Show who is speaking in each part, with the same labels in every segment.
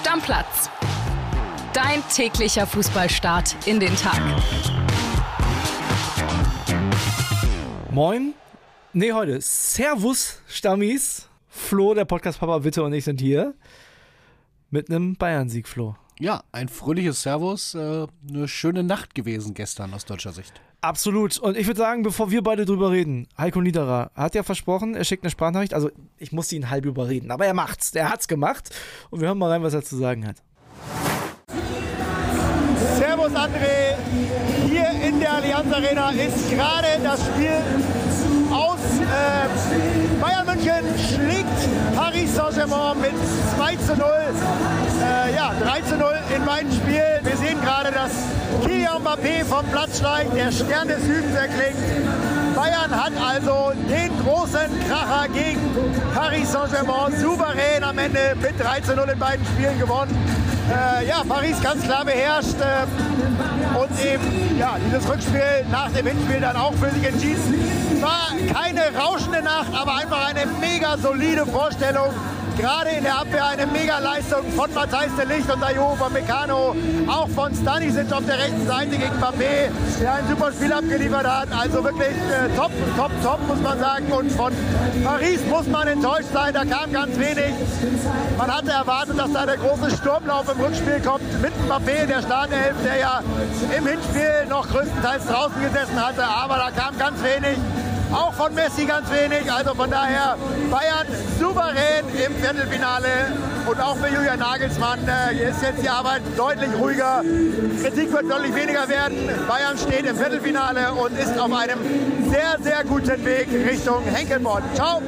Speaker 1: Stammplatz. Dein täglicher Fußballstart in den Tag.
Speaker 2: Moin. Nee, heute. Servus, Stammis. Flo, der Podcast-Papa Witte und ich sind hier. Mit einem Bayern-Sieg, Flo.
Speaker 3: Ja, ein fröhliches Servus. Äh, eine schöne Nacht gewesen gestern aus deutscher Sicht.
Speaker 2: Absolut. Und ich würde sagen, bevor wir beide drüber reden, Heiko Niederer hat ja versprochen, er schickt eine Sprachnachricht. Also, ich musste ihn halb überreden, aber er macht's. Er hat's gemacht. Und wir hören mal rein, was er zu sagen hat.
Speaker 4: Servus, André. Ist gerade das Spiel aus. Äh, Bayern München schlägt Paris Saint-Germain mit 2 zu 0. Äh, ja, 3 zu 0 in beiden Spielen. Wir sehen gerade, dass Kylian Mbappé vom Platz steigt, der Stern des Südens erklingt. Bayern hat also den großen Kracher gegen Paris Saint-Germain souverän am Ende mit 3 zu 0 in beiden Spielen gewonnen. Äh, ja, Paris ganz klar beherrscht äh, und eben ja, dieses Rückspiel nach dem Hinspiel dann auch für sich entschieden. War keine rauschende Nacht, aber einfach eine mega solide Vorstellung gerade in der Abwehr eine Mega-Leistung von Matthijs de Licht und Ayo Meccano, auch von Stanisic auf der rechten Seite gegen Mbappé, der ein super Spiel abgeliefert hat. Also wirklich äh, top, top, top, muss man sagen. Und von Paris muss man enttäuscht sein, da kam ganz wenig. Man hatte erwartet, dass da der große Sturmlauf im Rückspiel kommt mit Mbappé, der Startelf, der ja im Hinspiel noch größtenteils draußen gesessen hatte, aber da kam ganz wenig. Auch von Messi ganz wenig. Also von daher Bayern souverän im Viertelfinale. Und auch für Julian Nagelsmann äh, ist jetzt die Arbeit deutlich ruhiger. Kritik wird deutlich weniger werden. Bayern steht im Viertelfinale und ist auf einem sehr, sehr guten Weg Richtung Henkelbord. Ciao.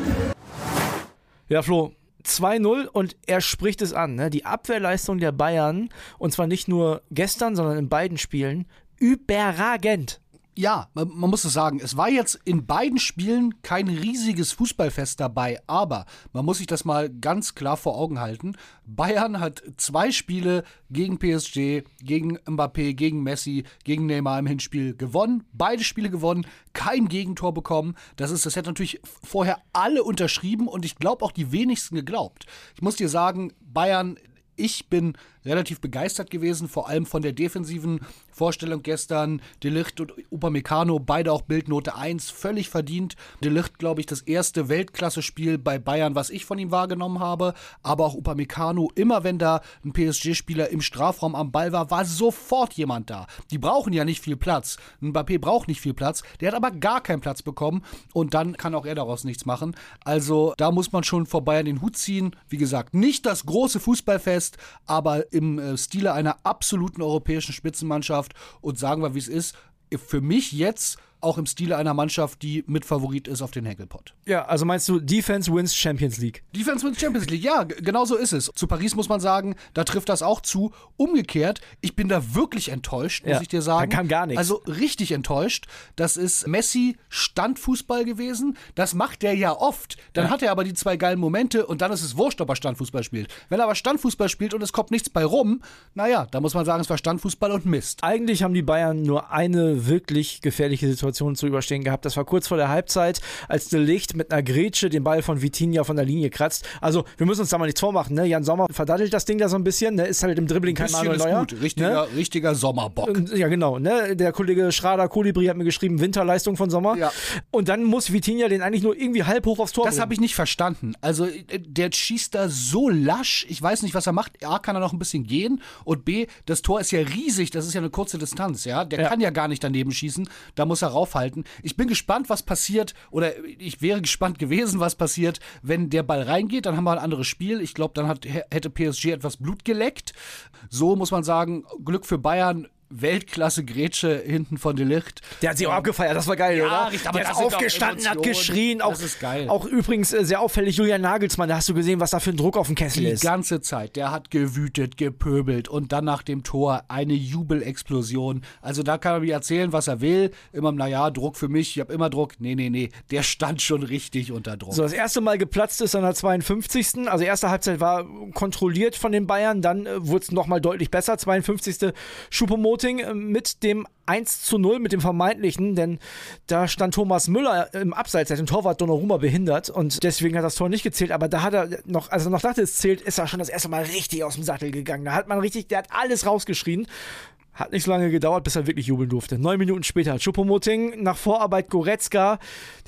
Speaker 2: Ja, Flo, 2-0 und er spricht es an. Ne? Die Abwehrleistung der Bayern, und zwar nicht nur gestern, sondern in beiden Spielen, überragend
Speaker 3: ja, man, man, muss es sagen, es war jetzt in beiden Spielen kein riesiges Fußballfest dabei, aber man muss sich das mal ganz klar vor Augen halten. Bayern hat zwei Spiele gegen PSG, gegen Mbappé, gegen Messi, gegen Neymar im Hinspiel gewonnen, beide Spiele gewonnen, kein Gegentor bekommen. Das ist, das hätte natürlich vorher alle unterschrieben und ich glaube auch die wenigsten geglaubt. Ich muss dir sagen, Bayern ich bin relativ begeistert gewesen, vor allem von der defensiven Vorstellung gestern. Delicht und Upamecano, beide auch Bildnote 1, völlig verdient. Delicht, glaube ich, das erste Weltklasse-Spiel bei Bayern, was ich von ihm wahrgenommen habe. Aber auch Upamecano, immer wenn da ein PSG-Spieler im Strafraum am Ball war, war sofort jemand da. Die brauchen ja nicht viel Platz. Ein Mbappé braucht nicht viel Platz. Der hat aber gar keinen Platz bekommen und dann kann auch er daraus nichts machen. Also da muss man schon vor Bayern den Hut ziehen. Wie gesagt, nicht das große Fußballfest, aber im äh, Stile einer absoluten europäischen Spitzenmannschaft und sagen wir, wie es ist, für mich jetzt auch im Stile einer Mannschaft, die Mitfavorit ist auf den Henkelpott.
Speaker 2: Ja, also meinst du, Defense wins Champions League?
Speaker 3: Defense wins Champions League, ja, genau so ist es. Zu Paris muss man sagen, da trifft das auch zu. Umgekehrt, ich bin da wirklich enttäuscht, muss
Speaker 2: ja,
Speaker 3: ich dir sagen.
Speaker 2: Da kam gar nichts.
Speaker 3: Also richtig enttäuscht. Das ist Messi Standfußball gewesen. Das macht der ja oft. Dann ja. hat er aber die zwei geilen Momente und dann ist es wurscht, ob er Standfußball spielt. Wenn er aber Standfußball spielt und es kommt nichts bei rum, naja, da muss man sagen, es war Standfußball und Mist.
Speaker 2: Eigentlich haben die Bayern nur eine wirklich gefährliche Situation Situation zu überstehen gehabt. Das war kurz vor der Halbzeit, als De Licht mit einer Grätsche den Ball von Vitinha von der Linie kratzt. Also, wir müssen uns da mal nichts vormachen. Ne? Jan Sommer verdattelt das Ding da so ein bisschen. Ne? Ist halt im Dribbling kein Manuel Neuer. Gut.
Speaker 3: Richtiger, ne? richtiger Sommerbock.
Speaker 2: Ja, genau. Ne? Der Kollege Schrader Kolibri hat mir geschrieben, Winterleistung von Sommer. Ja. Und dann muss Vitinha den eigentlich nur irgendwie halb hoch aufs Tor
Speaker 3: Das habe ich nicht verstanden. Also, der schießt da so lasch. Ich weiß nicht, was er macht. A, kann er noch ein bisschen gehen. Und B, das Tor ist ja riesig. Das ist ja eine kurze Distanz. Ja? Der ja. kann ja gar nicht daneben schießen. Da muss er raufhalten. Ich bin gespannt, was passiert, oder ich wäre gespannt gewesen, was passiert, wenn der Ball reingeht. Dann haben wir ein anderes Spiel. Ich glaube, dann hat, hätte PSG etwas Blut geleckt. So muss man sagen, Glück für Bayern Weltklasse-Grätsche hinten von Delicht.
Speaker 2: Der hat sich auch abgefeiert, das war geil, ja, oder? Richtig, aber der ist aufgestanden, hat geschrien. Auch, das ist geil. Auch übrigens äh, sehr auffällig Julian Nagelsmann, da hast du gesehen, was da für ein Druck auf dem Kessel
Speaker 3: Die
Speaker 2: ist.
Speaker 3: Die ganze Zeit, der hat gewütet, gepöbelt und dann nach dem Tor eine Jubelexplosion. Also da kann er mir erzählen, was er will. Immer, naja, Druck für mich, ich habe immer Druck. Nee, nee, nee, der stand schon richtig unter Druck.
Speaker 2: So, das erste Mal geplatzt ist an der 52. Also erste Halbzeit war kontrolliert von den Bayern, dann äh, wurde es nochmal deutlich besser. 52. Schupomoting Schuppomoting äh, mit dem 1 zu 0 mit dem vermeintlichen, denn da stand Thomas Müller im Abseits, der hat den Torwart Donnarumma behindert und deswegen hat das Tor nicht gezählt, aber da hat er noch, also noch dachte es zählt, ist er schon das erste Mal richtig aus dem Sattel gegangen. Da hat man richtig, der hat alles rausgeschrien. Hat nicht so lange gedauert, bis er wirklich jubeln durfte. Neun Minuten später hat Schuppomoting nach Vorarbeit Goretzka.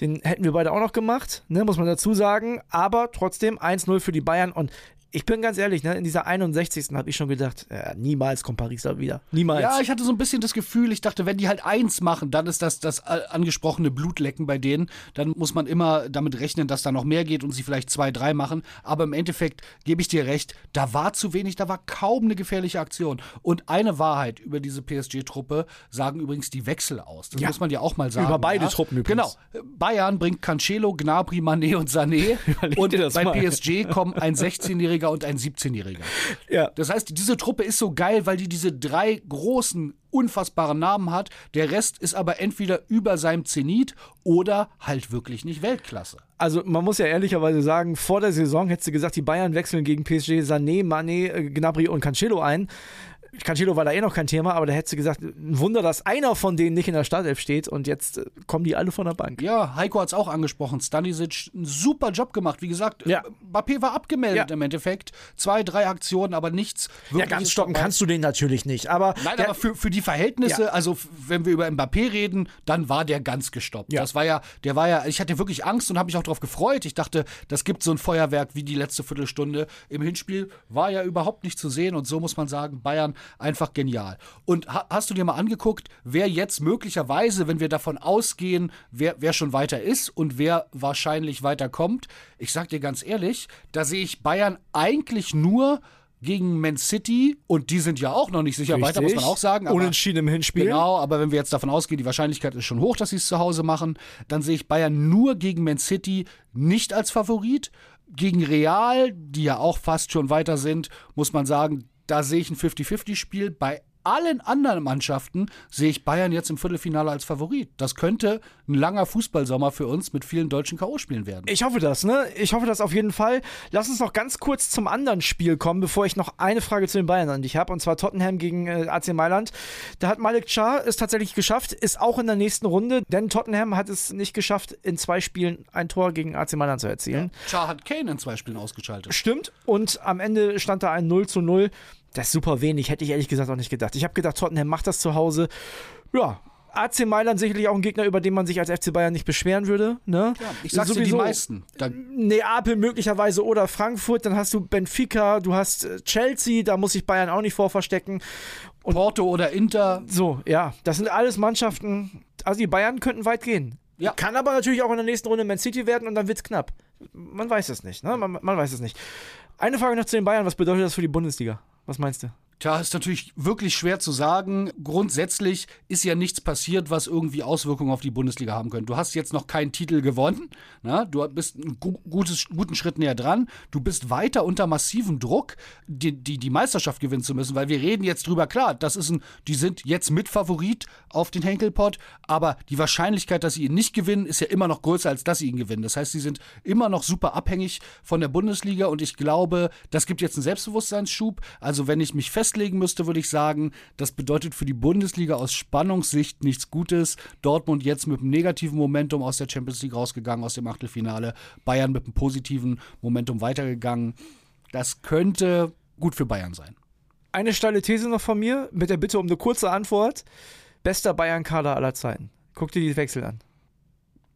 Speaker 2: Den hätten wir beide auch noch gemacht, ne, muss man dazu sagen. Aber trotzdem 1-0 für die Bayern. Und ich bin ganz ehrlich, ne, in dieser 61. habe ich schon gedacht, ja, niemals kommt Paris da wieder. Niemals.
Speaker 3: Ja, ich hatte so ein bisschen das Gefühl, ich dachte, wenn die halt eins machen, dann ist das das äh, angesprochene Blutlecken bei denen. Dann muss man immer damit rechnen, dass da noch mehr geht und sie vielleicht zwei, drei machen. Aber im Endeffekt gebe ich dir recht, da war zu wenig, da war kaum eine gefährliche Aktion. Und eine Wahrheit über diese PSG-Truppe sagen übrigens die Wechsel aus. Das
Speaker 2: Ja.
Speaker 3: muss man ja auch mal sagen.
Speaker 2: Über beide
Speaker 3: ja.
Speaker 2: Truppen übrigens.
Speaker 3: Genau. Bayern bringt Cancelo, Gnabry, Mané und Sané. Und bei
Speaker 2: mal.
Speaker 3: PSG kommen ein 16-Jähriger und ein 17-Jähriger.
Speaker 2: Ja.
Speaker 3: Das heißt, diese Truppe ist so geil, weil die diese drei großen, unfassbaren Namen hat. Der Rest ist aber entweder über seinem Zenit oder halt wirklich nicht Weltklasse.
Speaker 2: Also man muss ja ehrlicherweise sagen, vor der Saison hättest du gesagt, die Bayern wechseln gegen PSG Sané, Mané, äh, Gnabry und Cancelo ein. Cancelo war da eh noch kein Thema, aber da hättest du gesagt, ein Wunder, dass einer von denen nicht in der Startelf steht und jetzt äh, kommen die alle von der Bank.
Speaker 3: Ja, Heiko hat es auch angesprochen. Stanisic, einen super Job gemacht. Wie gesagt,
Speaker 2: Ja.
Speaker 3: Mbappé war abgemeldet
Speaker 2: Ja.
Speaker 3: im Endeffekt. Zwei, drei Aktionen, aber nichts.
Speaker 2: Ja, ganz stoppen kannst du den natürlich nicht, aber
Speaker 3: Nein,
Speaker 2: der,
Speaker 3: aber für, für die Verhältnisse,
Speaker 2: Ja.
Speaker 3: also wenn wir über Mbappé reden, dann war der ganz gestoppt.
Speaker 2: Ja.
Speaker 3: Das war ja, der war ja, ich hatte wirklich Angst und habe mich auch darauf gefreut. Ich dachte, das gibt so ein Feuerwerk wie die letzte Viertelstunde. Im Hinspiel war ja überhaupt nicht zu sehen und so muss man sagen, Bayern einfach genial. Und ha hast du dir mal angeguckt, wer jetzt möglicherweise, wenn wir davon ausgehen, wer, wer schon weiter ist und wer wahrscheinlich weiterkommt? Ich sag dir ganz ehrlich, da sehe ich Bayern eigentlich nur gegen Man City und die sind ja auch noch nicht sicher weiter, muss man auch sagen. aber-
Speaker 2: Unentschieden im Hinspiel.
Speaker 3: Genau, aber wenn wir jetzt davon ausgehen, die Wahrscheinlichkeit ist schon hoch, dass sie es zu Hause machen, dann sehe ich Bayern nur gegen Man City nicht als Favorit. Gegen Real, die ja auch fast schon weiter sind, muss man sagen, da sehe ich ein 50-50-Spiel. Bei allen anderen Mannschaften sehe ich Bayern jetzt im Viertelfinale als Favorit. Das könnte ein langer Fußballsommer für uns mit vielen deutschen K.O.-Spielen werden.
Speaker 2: Ich hoffe das, ne? Ich hoffe das auf jeden Fall. Lass uns noch ganz kurz zum anderen Spiel kommen, bevor ich noch eine Frage zu den Bayern an dich habe, und zwar Tottenham gegen äh, AC Mailand. Da hat Malik Char es tatsächlich geschafft, ist auch in der nächsten Runde, denn Tottenham hat es nicht geschafft, in zwei Spielen ein Tor gegen AC Mailand zu erzielen.
Speaker 3: Char hat Kane in zwei Spielen ausgeschaltet.
Speaker 2: Stimmt. Und am Ende stand da ein 0 zu 0. Das ist super wenig, hätte ich ehrlich gesagt auch nicht gedacht. Ich habe gedacht, Tottenham macht das zu Hause. Ja. AC Mailand sicherlich auch ein Gegner, über den man sich als FC Bayern nicht beschweren würde. Ne?
Speaker 3: Ich sag's dir, die
Speaker 2: Sowieso
Speaker 3: meisten. Da,
Speaker 2: Neapel möglicherweise oder Frankfurt, dann hast du Benfica, du hast äh, Chelsea, da muss sich Bayern auch nicht vor verstecken.
Speaker 3: Porto oder Inter,
Speaker 2: So, ja, das sind alles Mannschaften, also die Bayern könnten weit gehen.
Speaker 3: Ja.
Speaker 2: Kann aber natürlich auch in der nächsten Runde Man City werden und dann wird's knapp. Man weiß es nicht, ne? Man, man weiß es nicht. Eine Frage noch zu den Bayern, was bedeutet das für die Bundesliga? Was meinst du?
Speaker 3: Tja, ist natürlich wirklich schwer zu sagen. Grundsätzlich ist ja nichts passiert, was irgendwie Auswirkungen auf die Bundesliga haben könnte. Du hast jetzt noch keinen Titel gewonnen. Na? Du bist einen gu guten Schritt näher dran. Du bist weiter unter massivem Druck, die, die, die Meisterschaft gewinnen zu müssen, weil wir reden jetzt drüber. Klar, das ist ein, die sind jetzt Mitfavorit auf den Henkelpott, aber die Wahrscheinlichkeit, dass sie ihn nicht gewinnen, ist ja immer noch größer, als dass sie ihn gewinnen. Das heißt, sie sind immer noch super abhängig von der Bundesliga und ich glaube, das gibt jetzt einen Selbstbewusstseinsschub. Also, wenn ich mich festlegen müsste, würde ich sagen, das bedeutet für die Bundesliga aus Spannungssicht nichts Gutes. Dortmund jetzt mit einem negativen Momentum aus der Champions League rausgegangen, aus dem Achtelfinale. Bayern mit einem positiven Momentum weitergegangen. Das könnte gut für Bayern sein.
Speaker 2: Eine steile These noch von mir, mit der Bitte um eine kurze Antwort. Bester Bayern-Kader aller Zeiten. Guck dir die Wechsel an.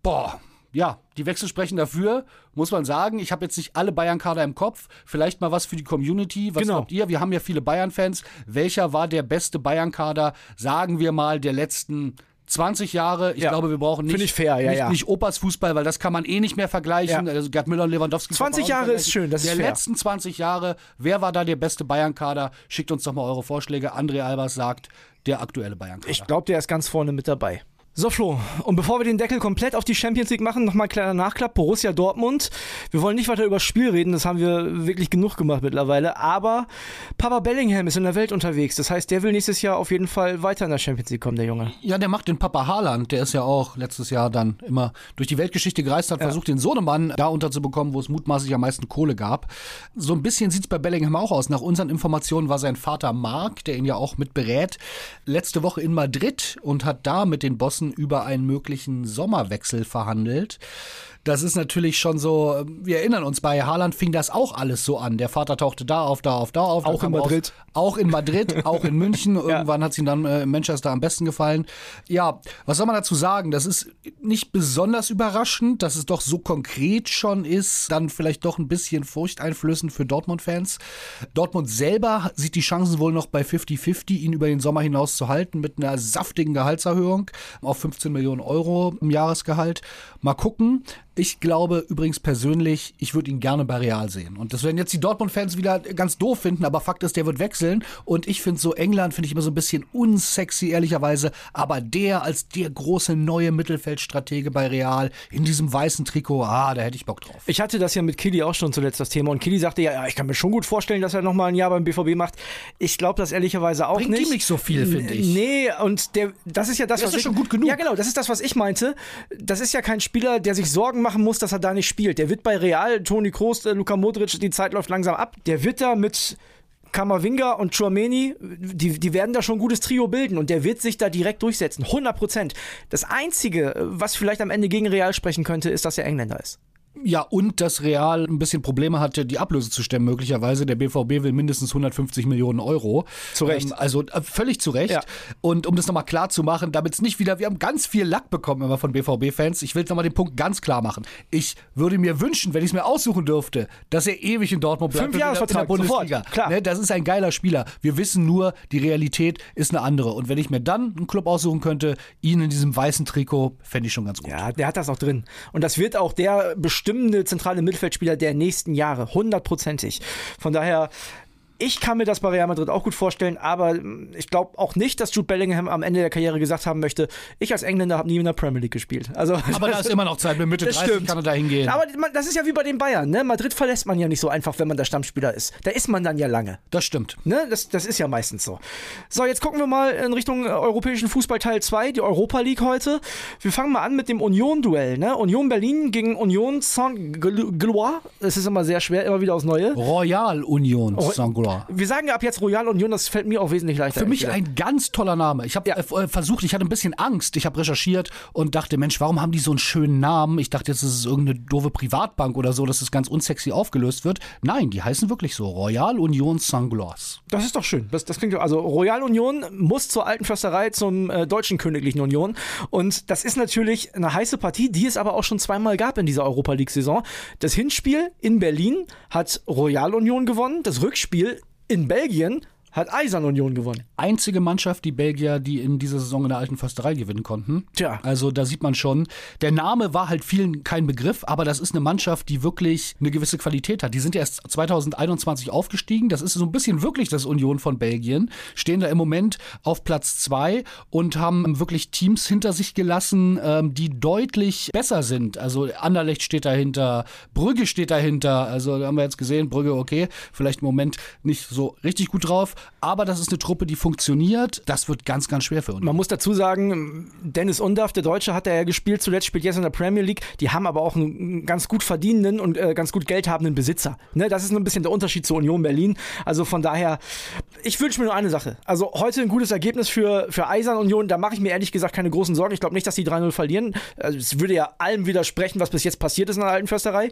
Speaker 3: Boah, ja, die Wechsel sprechen dafür, muss man sagen. Ich habe jetzt nicht alle Bayern-Kader im Kopf. Vielleicht mal was für die Community. Was
Speaker 2: Genau.
Speaker 3: glaubt ihr? Wir haben ja viele Bayern-Fans. Welcher war der beste Bayern-Kader, sagen wir mal, der letzten 20 Jahre? Ich
Speaker 2: Ja.
Speaker 3: glaube, wir brauchen nicht,
Speaker 2: fair, ja,
Speaker 3: nicht,
Speaker 2: ja.
Speaker 3: nicht Opas Fußball, weil das kann man eh nicht mehr vergleichen. Also Gerd Müller und Lewandowski.
Speaker 2: 20
Speaker 3: kann man auch
Speaker 2: Jahre ist schön, das ist
Speaker 3: Der
Speaker 2: fair.
Speaker 3: letzten 20 Jahre, wer war da der beste Bayern-Kader? Schickt uns doch mal eure Vorschläge. André Albers sagt, der aktuelle Bayern-Kader.
Speaker 2: Ich glaube, der ist ganz vorne mit dabei. So Flo, und bevor wir den Deckel komplett auf die Champions League machen, nochmal ein kleiner Nachklapp. Borussia Dortmund. Wir wollen nicht weiter über das Spiel reden, das haben wir wirklich genug gemacht mittlerweile. Aber Papa Bellingham ist in der Welt unterwegs. Das heißt, der will nächstes Jahr auf jeden Fall weiter in der Champions League kommen, der Junge.
Speaker 3: Ja, der macht den Papa Haaland. Der ist ja auch letztes Jahr dann immer durch die Weltgeschichte gereist, hat ja. versucht, den Sohnemann da unterzubekommen, wo es mutmaßlich am meisten Kohle gab. So ein bisschen sieht es bei Bellingham auch aus. Nach unseren Informationen war sein Vater Mark, der ihn ja auch mit berät, letzte Woche in Madrid und hat da mit den Bossen über einen möglichen Sommerwechsel verhandelt. Das ist natürlich schon so, wir erinnern uns, bei Haaland fing das auch alles so an. Der Vater tauchte da auf, da auf, da auf.
Speaker 2: Auch in Madrid.
Speaker 3: Raus, auch in Madrid, auch in München. Irgendwann ja. hat es ihm dann äh, in Manchester am besten gefallen. Ja, was soll man dazu sagen? Das ist nicht besonders überraschend, dass es doch so konkret schon ist. Dann vielleicht doch ein bisschen furchteinflößend für Dortmund-Fans. Dortmund selber sieht die Chancen wohl noch bei 50-50, ihn über den Sommer hinaus zu halten mit einer saftigen Gehaltserhöhung auf 15 Millionen Euro im Jahresgehalt. Mal gucken. Ich glaube übrigens persönlich, ich würde ihn gerne bei Real sehen. Und das werden jetzt die Dortmund-Fans wieder ganz doof finden, aber Fakt ist, der wird wechseln. Und ich finde so England, finde ich immer so ein bisschen unsexy, ehrlicherweise. Aber der als der große neue Mittelfeldstratege bei Real in diesem weißen Trikot, ah, da hätte ich Bock drauf.
Speaker 2: Ich hatte das ja mit Kili auch schon zuletzt das Thema. Und Kili sagte ja, ja, ich kann mir schon gut vorstellen, dass er nochmal ein Jahr beim BVB macht. Ich glaube das ehrlicherweise auch
Speaker 3: Bringt
Speaker 2: nicht.
Speaker 3: Bringt ihm nicht so viel, finde ich.
Speaker 2: Nee, und der, das ist ja das,
Speaker 3: der
Speaker 2: was
Speaker 3: ist
Speaker 2: ich,
Speaker 3: schon gut genug.
Speaker 2: Ja, genau, das ist das, was ich meinte. Das ist ja kein Spieler, der sich Sorgen machen muss, dass er da nicht spielt. Der wird bei Real, Toni Kroos, äh, Luka Modric, die Zeit läuft langsam ab. Der wird da mit Kamavinga und Chouameni, die, die werden da schon ein gutes Trio bilden und der wird sich da direkt durchsetzen. 100 Prozent. Das Einzige, was vielleicht am Ende gegen Real sprechen könnte, ist, dass er Engländer ist.
Speaker 3: Ja, und dass Real ein bisschen Probleme hatte, die Ablöse zu stemmen, möglicherweise. Der BVB will mindestens 150 Millionen Euro.
Speaker 2: Zu Recht.
Speaker 3: Ähm, also äh, völlig zu Recht. Ja. Und um das nochmal klar zu machen, damit es nicht wieder, wir haben ganz viel Lack bekommen immer von BVB-Fans. Ich will nochmal den Punkt ganz klar machen. Ich würde mir wünschen, wenn ich es mir aussuchen dürfte, dass er ewig in Dortmund bleibt.
Speaker 2: Fünf Jahre in der
Speaker 3: Bundesliga. Sofort. Klar. Ne, das ist ein geiler Spieler. Wir wissen nur, die Realität ist eine andere. Und wenn ich mir dann einen Club aussuchen könnte, ihn in diesem weißen Trikot, fände ich schon ganz gut.
Speaker 2: Ja, der hat das auch drin. Und das wird auch der bestimmende zentrale Mittelfeldspieler der nächsten Jahre, hundertprozentig. Von daher ich kann mir das bei Real Madrid auch gut vorstellen, aber hm, ich glaube auch nicht, dass Jude Bellingham am Ende der Karriere gesagt haben möchte, ich als Engländer habe nie in der Premier League gespielt. Also,
Speaker 3: aber da ist immer noch Zeit, mit Mitte 30 stimmt. kann er da hingehen.
Speaker 2: Aber das ist ja wie bei den Bayern, ne? Madrid verlässt man ja nicht so einfach, wenn man der Stammspieler ist. Da ist man dann ja lange.
Speaker 3: Das stimmt.
Speaker 2: Ne? Das, das ist ja meistens so. So, jetzt gucken wir mal in Richtung äh, europäischen Fußball Teil 2, die Europa League heute. Wir fangen mal an mit dem Union-Duell, ne? Union Berlin gegen Union Saint-Gloire. Es ist immer sehr schwer, immer wieder aufs Neue.
Speaker 3: Royal Union Saint-Gloire.
Speaker 2: Wir sagen ja ab jetzt Royal Union, das fällt mir auch wesentlich leichter.
Speaker 3: Für mich ein ganz toller Name. Ich habe ja. äh, versucht, ich hatte ein bisschen Angst. Ich habe recherchiert und dachte, Mensch, warum haben die so einen schönen Namen? Ich dachte, jetzt ist es irgendeine doofe Privatbank oder so, dass es ganz unsexy aufgelöst wird. Nein, die heißen wirklich so. Royal Union Sanglois.
Speaker 2: Das ist doch schön. Das, das klingt also Royal Union muss zur alten Försterei zum äh, deutschen Königlichen Union. Und das ist natürlich eine heiße Partie, die es aber auch schon zweimal gab in dieser Europa League-Saison. Das Hinspiel in Berlin hat Royal Union gewonnen. Das Rückspiel in Belgien hat Eisern Union gewonnen.
Speaker 3: Einzige Mannschaft, die Belgier, die in dieser Saison in der alten Försterei gewinnen konnten.
Speaker 2: Tja.
Speaker 3: Also da sieht man schon, der Name war halt vielen kein Begriff, aber das ist eine Mannschaft, die wirklich eine gewisse Qualität hat. Die sind erst 2021 aufgestiegen. Das ist so ein bisschen wirklich das Union von Belgien. Stehen da im Moment auf Platz zwei und haben wirklich Teams hinter sich gelassen, ähm, die deutlich besser sind. Also Anderlecht steht dahinter, Brügge steht dahinter. Also haben wir jetzt gesehen, Brügge, okay, vielleicht im Moment nicht so richtig gut drauf. Aber das ist eine Truppe, die funktioniert. Das wird ganz, ganz schwer für uns.
Speaker 2: Man muss dazu sagen, Dennis Undaff, der Deutsche, hat er ja gespielt, zuletzt spielt jetzt in der Premier League. Die haben aber auch einen ganz gut verdienenden und äh, ganz gut geldhabenden Besitzer. Ne, das ist ein bisschen der Unterschied zur Union Berlin. Also von daher, ich wünsche mir nur eine Sache. Also heute ein gutes Ergebnis für, für Eisern Union. Da mache ich mir ehrlich gesagt keine großen Sorgen. Ich glaube nicht, dass die 3-0 verlieren. Also es würde ja allem widersprechen, was bis jetzt passiert ist in der alten Försterei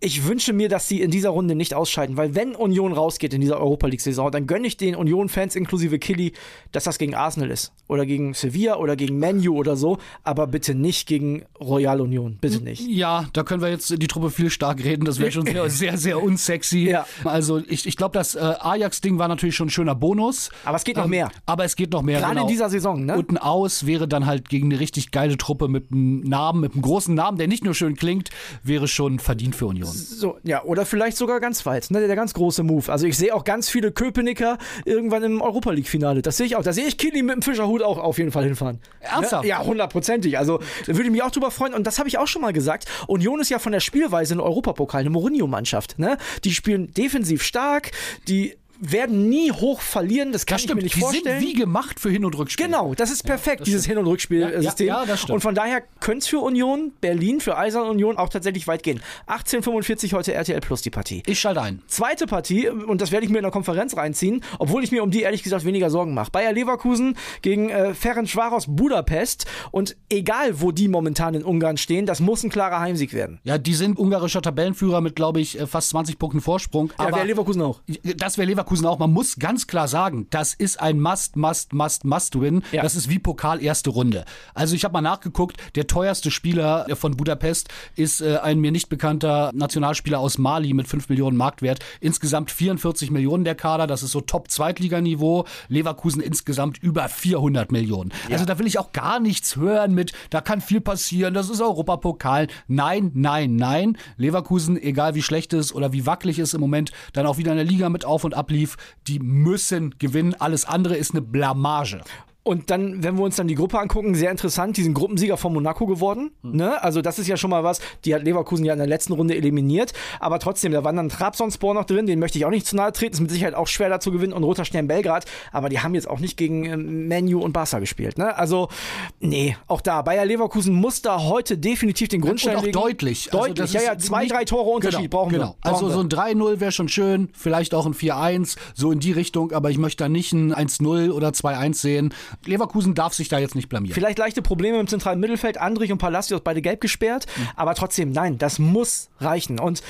Speaker 2: ich wünsche mir, dass sie in dieser Runde nicht ausscheiden, weil wenn Union rausgeht in dieser Europa League-Saison, dann gönne ich den Union-Fans inklusive Killy, dass das gegen Arsenal ist. Oder gegen Sevilla oder gegen Menu oder so, aber bitte nicht gegen Royal Union. Bitte nicht.
Speaker 3: Ja, da können wir jetzt die Truppe viel stark reden. Das wäre schon sehr, sehr, sehr unsexy. Ja. Also ich, ich glaube, das äh, Ajax-Ding war natürlich schon ein schöner Bonus.
Speaker 2: Aber es geht noch ähm, mehr.
Speaker 3: Aber es geht noch mehr.
Speaker 2: Gerade genau. in dieser Saison, ne?
Speaker 3: Und ein Aus wäre dann halt gegen eine richtig geile Truppe mit einem Namen, mit einem großen Namen, der nicht nur schön klingt, wäre schon verdient für Union. Millionen.
Speaker 2: So, ja, oder vielleicht sogar ganz weit, ne? Der, der ganz große Move. Also ich sehe auch ganz viele Köpenicker irgendwann im Europa League-Finale. Das sehe ich auch. Da sehe ich Kili mit dem Fischerhut auch auf jeden Fall hinfahren.
Speaker 3: Ernsthaft?
Speaker 2: Ja, hundertprozentig. Also da würde ich mich auch drüber freuen. Und das habe ich auch schon mal gesagt. Union ist ja von der Spielweise in Europapokal eine Mourinho-Mannschaft. Ne? Die spielen defensiv stark, die werden nie hoch verlieren, das kann
Speaker 3: Das
Speaker 2: ich
Speaker 3: stimmt,
Speaker 2: mir nicht
Speaker 3: die
Speaker 2: vorstellen.
Speaker 3: sind wie gemacht für Hin- und Rückspiel.
Speaker 2: Genau, das ist perfekt,
Speaker 3: das
Speaker 2: dieses Hin- und Rückspielsystem.
Speaker 3: Ja, ja, das stimmt.
Speaker 2: Und von daher könnte es für Union, Berlin, für Eisern Union auch tatsächlich weit gehen. 1845 heute RTL Plus die Partie.
Speaker 3: Ich schalte ein.
Speaker 2: Zweite Partie, und das werde ich mir in der Konferenz reinziehen, obwohl ich mir um die ehrlich gesagt weniger Sorgen mache. Bayer Leverkusen gegen äh, Ferencvaros Budapest. Und egal, wo die momentan in Ungarn stehen, das muss ein klarer Heimsieg werden.
Speaker 3: Ja, die sind ungarischer Tabellenführer mit, glaube ich, äh, fast 20 Punkten Vorsprung.
Speaker 2: Ja, wäre Leverkusen auch.
Speaker 3: das wäre Leverkusen auch. Man muss ganz klar sagen, das ist ein Must, Must, Must, Must-Win.
Speaker 2: Ja.
Speaker 3: Das ist wie Pokal erste Runde. Also ich habe mal nachgeguckt, der teuerste Spieler von Budapest ist äh, ein mir nicht bekannter Nationalspieler aus Mali mit 5 Millionen Marktwert. Insgesamt 44 Millionen der Kader, das ist so Top-Zweitliganiveau. Leverkusen insgesamt über 400 Millionen. Also da will ich auch gar nichts hören mit, da kann viel passieren, das ist Europapokal. Nein, nein, nein. Leverkusen, egal wie schlecht es oder wie wackelig es im Moment dann auch wieder in der Liga mit auf und ab lief, die müssen gewinnen. Alles andere ist eine Blamage.
Speaker 2: Und dann, wenn wir uns dann die Gruppe angucken, sehr interessant, die sind Gruppensieger von Monaco geworden. Ne? Also das ist ja schon mal was, die hat Leverkusen ja in der letzten Runde eliminiert. Aber trotzdem, da waren dann Trabzonspor noch drin, den möchte ich auch nicht zu nahe treten. Ist mit Sicherheit auch schwer da zu gewinnen und Roter Stern Belgrad. Aber die haben jetzt auch nicht gegen ähm, Menu und Barca gespielt. Ne? Also, nee, auch da. Bayer Leverkusen muss da heute definitiv den Grundstein
Speaker 3: Und auch
Speaker 2: legen.
Speaker 3: deutlich. Also
Speaker 2: Deutlich,
Speaker 3: das
Speaker 2: ja, ja, zwei, drei Tore Unterschied
Speaker 3: genau,
Speaker 2: brauchen
Speaker 3: genau.
Speaker 2: wir. Brauchen
Speaker 3: Also
Speaker 2: wir.
Speaker 3: so ein 3-0 wäre schon schön, vielleicht auch ein 4-1, so in die Richtung, aber ich möchte da nicht ein 1-0 oder 2-1 sehen. Leverkusen darf sich da jetzt nicht blamieren.
Speaker 2: Vielleicht leichte Probleme im zentralen Mittelfeld. Andrich und Palacios beide gelb gesperrt. Aber trotzdem, nein, das muss reichen. Und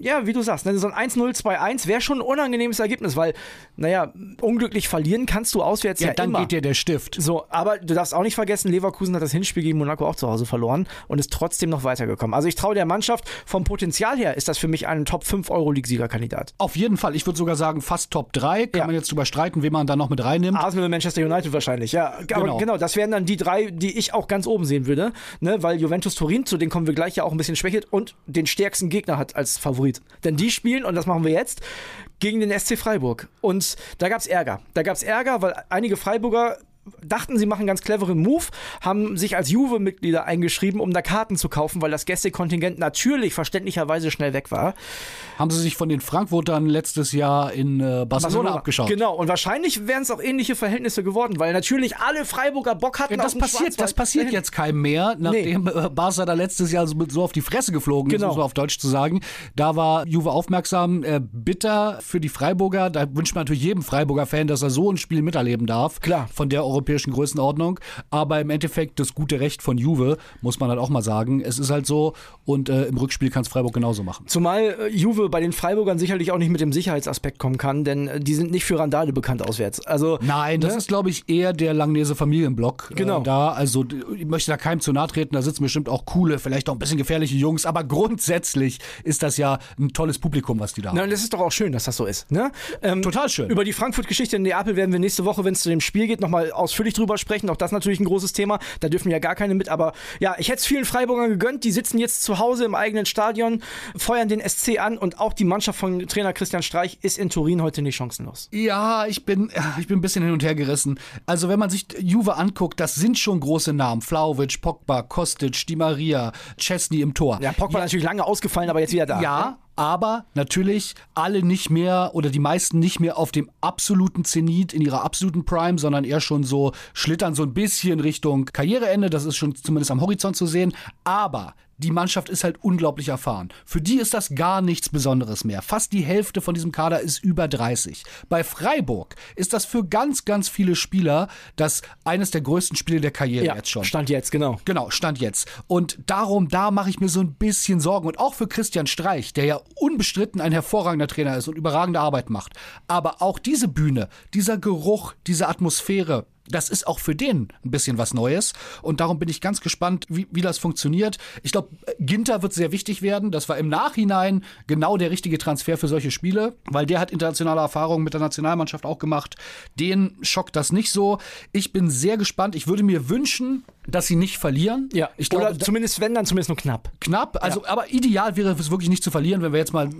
Speaker 2: ja, wie du sagst, ne, so ein 1-0, 2-1 wäre schon ein unangenehmes Ergebnis, weil, naja, unglücklich verlieren kannst du auswärts ja,
Speaker 3: ja, dann
Speaker 2: immer.
Speaker 3: geht dir der Stift.
Speaker 2: so, aber du darfst auch nicht vergessen, Leverkusen hat das Hinspiel gegen Monaco auch zu Hause verloren und ist trotzdem noch weitergekommen. Also ich traue der Mannschaft, vom Potenzial her ist das für mich ein Top 5 Euroleague-Siegerkandidat.
Speaker 3: Auf jeden Fall, ich würde sogar sagen, fast Top 3. Kann
Speaker 2: Ja.
Speaker 3: man jetzt drüber streiten, wen man da noch mit reinnimmt.
Speaker 2: Arsenal und Manchester United wahrscheinlich, ja. Aber
Speaker 3: Genau.
Speaker 2: genau. das wären dann die drei, die ich auch ganz oben sehen würde, ne? weil Juventus Turin, zu denen kommen wir gleich ja auch ein bisschen schwächelt und den stärksten Gegner hat als Favorit. Denn die spielen, und das machen wir jetzt, gegen den SC Freiburg. Und da gab es Ärger. Da gab es Ärger, weil einige Freiburger dachten, sie machen einen ganz cleveren Move, haben sich als Juve-Mitglieder eingeschrieben, um da Karten zu kaufen, weil das Gästekontingent natürlich verständlicherweise schnell weg war.
Speaker 3: Haben sie sich von den Frankfurtern letztes Jahr in äh, Barcelona, abgeschaut.
Speaker 2: Genau, und wahrscheinlich wären es auch ähnliche Verhältnisse geworden, weil natürlich alle Freiburger Bock hatten
Speaker 3: Ja, das passiert, das passiert jetzt keinem mehr, nachdem äh, Barca da letztes Jahr so, so auf die Fresse geflogen ist,
Speaker 2: Genau.
Speaker 3: um so auf Deutsch zu sagen. Da war Juve aufmerksam, äh, bitter für die Freiburger. Da wünscht man natürlich jedem Freiburger-Fan, dass er so ein Spiel miterleben darf.
Speaker 2: Klar.
Speaker 3: Von der europäischen Größenordnung. Aber im Endeffekt das gute Recht von Juve, muss man halt auch mal sagen. Es ist halt so und äh, im Rückspiel kann es Freiburg genauso machen.
Speaker 2: Zumal äh, Juve bei den Freiburgern sicherlich auch nicht mit dem Sicherheitsaspekt kommen kann, denn äh, die sind nicht für Randale bekannt auswärts. Also
Speaker 3: Nein, das
Speaker 2: ne?
Speaker 3: ist, glaube ich, eher der Langnese Familienblock.
Speaker 2: Genau.
Speaker 3: Äh, da, also ich möchte da keinem zu nahe treten, da sitzen bestimmt auch coole, vielleicht auch ein bisschen gefährliche Jungs, aber grundsätzlich ist das ja ein tolles Publikum, was die da haben.
Speaker 2: und das ist doch auch schön, dass das so ist. Ne? Ähm,
Speaker 3: Total schön.
Speaker 2: Über die Frankfurt-Geschichte in Neapel werden wir nächste Woche, wenn es zu dem Spiel geht, nochmal ausführlich drüber sprechen. Auch das natürlich ein großes Thema. Da dürfen ja gar keine mit. Aber ja, ich hätte es vielen Freiburgern gegönnt. Die sitzen jetzt zu Hause im eigenen Stadion, feuern den SC an und auch die Mannschaft von Trainer Christian Streich ist in Turin heute nicht chancenlos.
Speaker 3: Ja, ich bin, ich bin ein bisschen hin und her gerissen. Also, wenn man sich Juve anguckt, das sind schon große Namen. Flauwitsch, Pogba, Kostic, Di Maria, Chesney im Tor.
Speaker 2: Ja, Pogba natürlich lange ausgefallen, aber jetzt wieder da.
Speaker 3: Ja, aber natürlich alle nicht mehr oder die meisten nicht mehr auf dem absoluten Zenit in ihrer absoluten Prime, sondern eher schon so schlittern so ein bisschen Richtung Karriereende. Das ist schon zumindest am Horizont zu sehen. Aber die Mannschaft ist halt unglaublich erfahren. Für die ist das gar nichts Besonderes mehr. Fast die Hälfte von diesem Kader ist über 30. Bei Freiburg ist das für ganz, ganz viele Spieler das eines der größten Spiele der Karriere
Speaker 2: Ja,
Speaker 3: jetzt schon.
Speaker 2: Stand jetzt, genau.
Speaker 3: Genau, Stand jetzt. Und darum, da mache ich mir so ein bisschen Sorgen. Und auch für Christian Streich, der ja unbestritten ein hervorragender Trainer ist und überragende Arbeit macht. Aber auch diese Bühne, dieser Geruch, diese Atmosphäre, Das ist auch für den ein bisschen was Neues. Und darum bin ich ganz gespannt, wie, wie das funktioniert. Ich glaube, Ginter wird sehr wichtig werden. Das war im Nachhinein genau der richtige Transfer für solche Spiele, weil der hat internationale Erfahrungen mit der Nationalmannschaft auch gemacht. Den schockt das nicht so. Ich bin sehr gespannt. Ich würde mir wünschen, dass sie nicht verlieren.
Speaker 2: Ja,
Speaker 3: ich glaube,
Speaker 2: Oder zumindest, wenn, dann zumindest nur knapp.
Speaker 3: knapp. Also, aber ideal wäre es wirklich nicht zu verlieren, wenn wir jetzt mal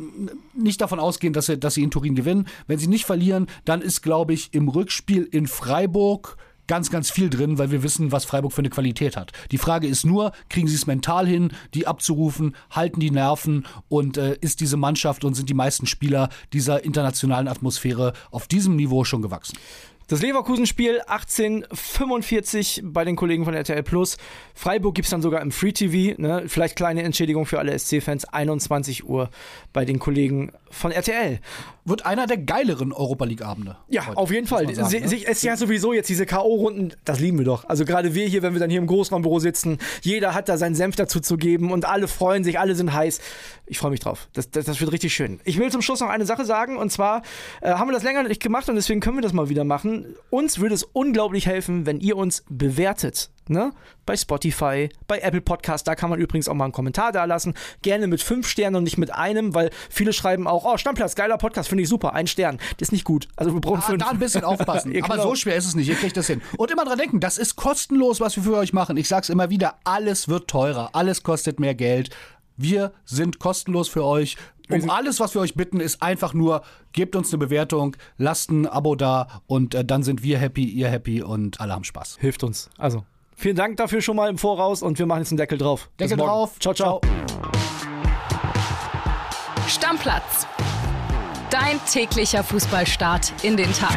Speaker 3: nicht davon ausgehen, dass sie, dass sie in Turin gewinnen. Wenn sie nicht verlieren, dann ist, glaube ich, im Rückspiel in Freiburg ganz, ganz viel drin, weil wir wissen, was Freiburg für eine Qualität hat. Die Frage ist nur, kriegen sie es mental hin, die abzurufen, halten die Nerven und äh, ist diese Mannschaft und sind die meisten Spieler dieser internationalen Atmosphäre auf diesem Niveau schon gewachsen?
Speaker 2: Das Leverkusen-Spiel 1845 bei den Kollegen von RTL Plus. Freiburg gibt es dann sogar im Free TV. Ne? Vielleicht kleine Entschädigung für alle SC-Fans. 21 Uhr bei den Kollegen von RTL.
Speaker 3: Wird einer der geileren Europa League-Abende.
Speaker 2: Ja,
Speaker 3: heute,
Speaker 2: auf jeden Fall.
Speaker 3: sagen,
Speaker 2: Sie,
Speaker 3: ne?
Speaker 2: es ist ja sowieso jetzt diese K.O.-Runden, das lieben wir doch. Also gerade wir hier, wenn wir dann hier im Großraumbüro sitzen, jeder hat da seinen Senf dazu zu geben und alle freuen sich, alle sind heiß. Ich freue mich drauf. Das, das, das wird richtig schön. Ich will zum Schluss noch eine Sache sagen und zwar äh, haben wir das länger nicht gemacht und deswegen können wir das mal wieder machen. Uns würde es unglaublich helfen, wenn ihr uns bewertet. Ne? Bei Spotify, bei Apple Podcast, da kann man übrigens auch mal einen Kommentar da lassen. Gerne mit fünf Sternen und nicht mit einem, weil viele schreiben auch, oh, Stammplatz, geiler Podcast, finde ich super, ein Stern. Das ist nicht gut. Also wir brauchen
Speaker 3: Ah,
Speaker 2: fünf.
Speaker 3: da ein bisschen aufpassen.
Speaker 2: Ja,
Speaker 3: Aber
Speaker 2: genau.
Speaker 3: so schwer ist es nicht. Ihr kriegt das hin. Und immer dran denken, das ist kostenlos, was wir für euch machen. Ich sag's immer wieder, alles wird teurer. Alles kostet mehr Geld. Wir sind kostenlos für euch. Um alles, was wir euch bitten, ist einfach nur, gebt uns eine Bewertung, lasst ein Abo da und äh, dann sind wir happy, ihr happy und alle haben Spaß.
Speaker 2: hilft uns. Also, vielen Dank dafür schon mal im Voraus und wir machen jetzt einen Deckel drauf.
Speaker 3: Deckel drauf.
Speaker 2: Ciao, ciao.
Speaker 1: Stammplatz. Dein täglicher Fußballstart in den Tag.